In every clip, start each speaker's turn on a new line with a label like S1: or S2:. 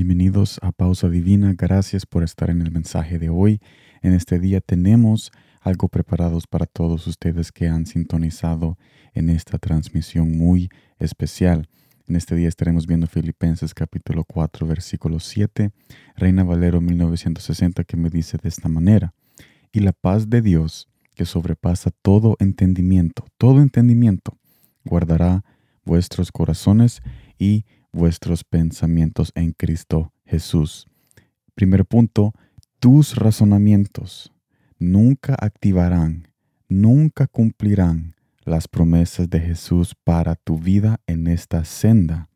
S1: Bienvenidos a Pausa Divina. Gracias por estar en el mensaje de hoy. En este día tenemos algo preparados para todos ustedes que han sintonizado en esta transmisión muy especial. En este día estaremos viendo Filipenses capítulo 4 versículo 7, Reina Valero 1960 que me dice de esta manera, y la paz de Dios que sobrepasa todo entendimiento, todo entendimiento, guardará vuestros corazones y vuestros pensamientos en Cristo Jesús. Primer punto, tus razonamientos nunca activarán, nunca cumplirán las promesas de Jesús para tu vida en esta senda.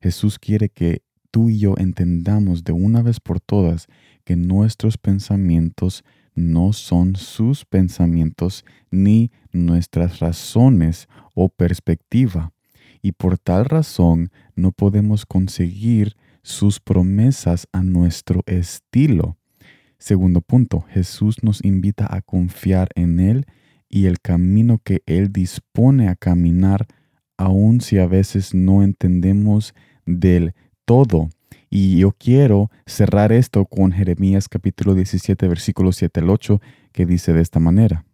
S1: Jesús quiere que tú y yo entendamos de una vez por todas que nuestros pensamientos no son sus pensamientos ni nuestras razones o perspectiva y por tal razón no podemos conseguir sus promesas a nuestro estilo. Segundo punto, Jesús nos invita a confiar en Él y el camino que Él dispone a caminar, aun si a veces no entendemos del todo. Y yo quiero cerrar esto con Jeremías capítulo 17, versículo 7 al 8, que dice de esta manera.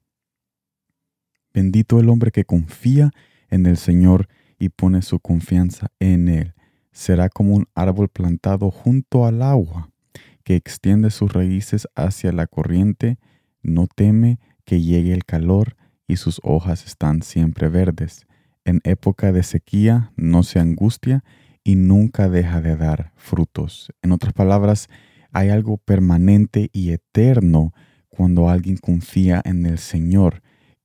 S1: Bendito el hombre que confía en el Señor y pone su confianza en Él. Será como un árbol plantado junto al agua, que extiende sus raíces hacia la corriente, no teme que llegue el calor y sus hojas están siempre verdes. En época de sequía no se angustia y nunca deja de dar frutos. En otras palabras, hay algo permanente y eterno cuando alguien confía en el Señor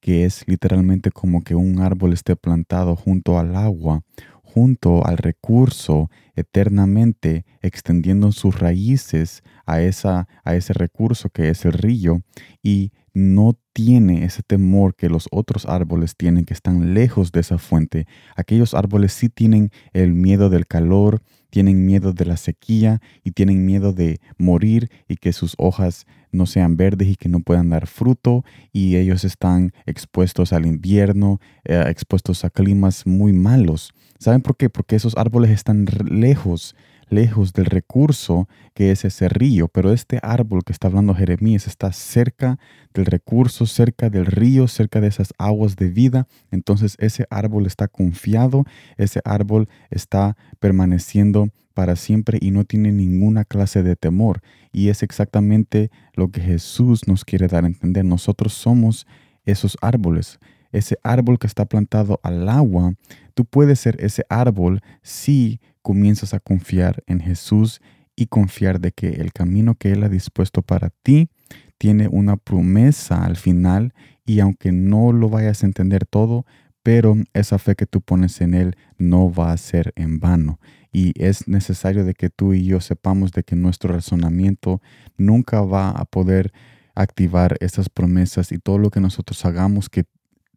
S1: que es literalmente como que un árbol esté plantado junto al agua, junto al recurso, eternamente extendiendo sus raíces a, esa, a ese recurso que es el río y no tiene ese temor que los otros árboles tienen que están lejos de esa fuente. Aquellos árboles sí tienen el miedo del calor, tienen miedo de la sequía y tienen miedo de morir y que sus hojas no sean verdes y que no puedan dar fruto y ellos están expuestos al invierno, eh, expuestos a climas muy malos. ¿Saben por qué? Porque esos árboles están lejos lejos del recurso que es ese río, pero este árbol que está hablando Jeremías está cerca del recurso, cerca del río, cerca de esas aguas de vida. Entonces ese árbol está confiado, ese árbol está permaneciendo para siempre y no tiene ninguna clase de temor. Y es exactamente lo que Jesús nos quiere dar a entender. Nosotros somos esos árboles ese árbol que está plantado al agua, tú puedes ser ese árbol si comienzas a confiar en Jesús y confiar de que el camino que Él ha dispuesto para ti tiene una promesa al final y aunque no lo vayas a entender todo, pero esa fe que tú pones en Él no va a ser en vano. Y es necesario de que tú y yo sepamos de que nuestro razonamiento nunca va a poder activar esas promesas y todo lo que nosotros hagamos que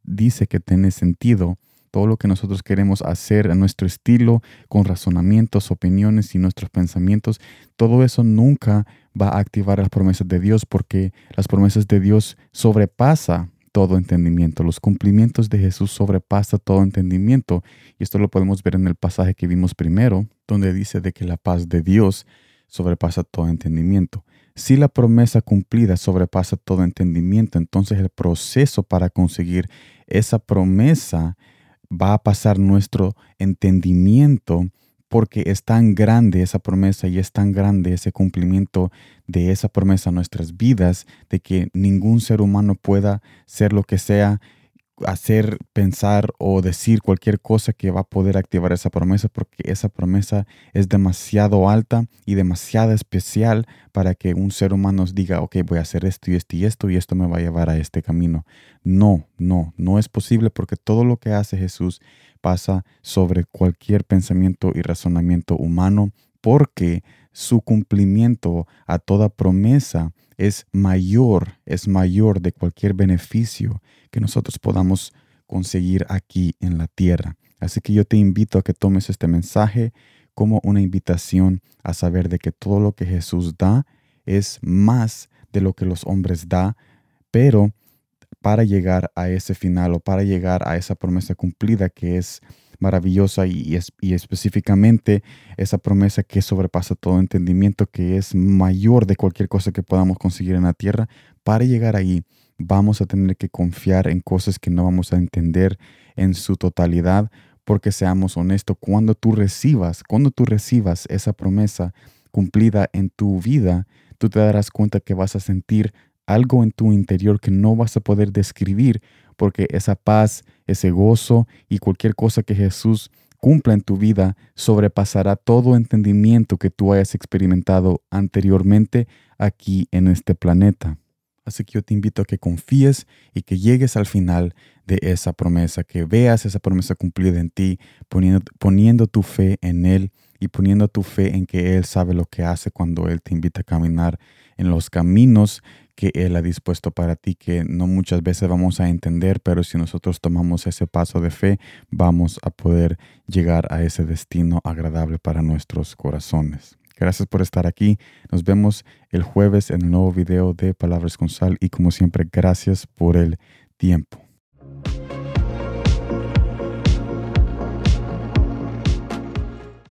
S1: dice que tiene sentido, todo lo que nosotros queremos hacer a nuestro estilo, con razonamientos, opiniones y nuestros pensamientos, todo eso nunca va a activar las promesas de Dios porque las promesas de Dios sobrepasa todo entendimiento. Los cumplimientos de Jesús sobrepasa todo entendimiento. Y esto lo podemos ver en el pasaje que vimos primero, donde dice de que la paz de Dios sobrepasa todo entendimiento. Si la promesa cumplida sobrepasa todo entendimiento, entonces el proceso para conseguir esa promesa va a pasar nuestro entendimiento porque es tan grande esa promesa y es tan grande ese cumplimiento de esa promesa en nuestras vidas de que ningún ser humano pueda ser lo que sea hacer, pensar o decir cualquier cosa que va a poder activar esa promesa porque esa promesa es demasiado alta y demasiado especial para que un ser humano diga, ok, voy a hacer esto y esto y esto y esto me va a llevar a este camino. No, no, no es posible porque todo lo que hace Jesús pasa sobre cualquier pensamiento y razonamiento humano porque su cumplimiento a toda promesa es mayor, es mayor de cualquier beneficio que nosotros podamos conseguir aquí en la tierra. Así que yo te invito a que tomes este mensaje como una invitación a saber de que todo lo que Jesús da es más de lo que los hombres da, pero para llegar a ese final o para llegar a esa promesa cumplida que es maravillosa y, y, específicamente esa promesa que sobrepasa todo entendimiento, que es mayor de cualquier cosa que podamos conseguir en la tierra. Para llegar ahí vamos a tener que confiar en cosas que no vamos a entender en su totalidad, porque seamos honestos, cuando tú recibas, cuando tú recibas esa promesa cumplida en tu vida, tú te darás cuenta que vas a sentir algo en tu interior que no vas a poder describir, porque esa paz, ese gozo y cualquier cosa que Jesús cumpla en tu vida sobrepasará todo entendimiento que tú hayas experimentado anteriormente aquí en este planeta. Así que yo te invito a que confíes y que llegues al final de esa promesa, que veas esa promesa cumplida en ti, poniendo, poniendo tu fe en Él y poniendo tu fe en que Él sabe lo que hace cuando Él te invita a caminar en los caminos que Él ha dispuesto para ti, que no muchas veces vamos a entender, pero si nosotros tomamos ese paso de fe, vamos a poder llegar a ese destino agradable para nuestros corazones. Gracias por estar aquí. Nos vemos el jueves en el nuevo video de Palabras con Sal y como siempre, gracias por el tiempo.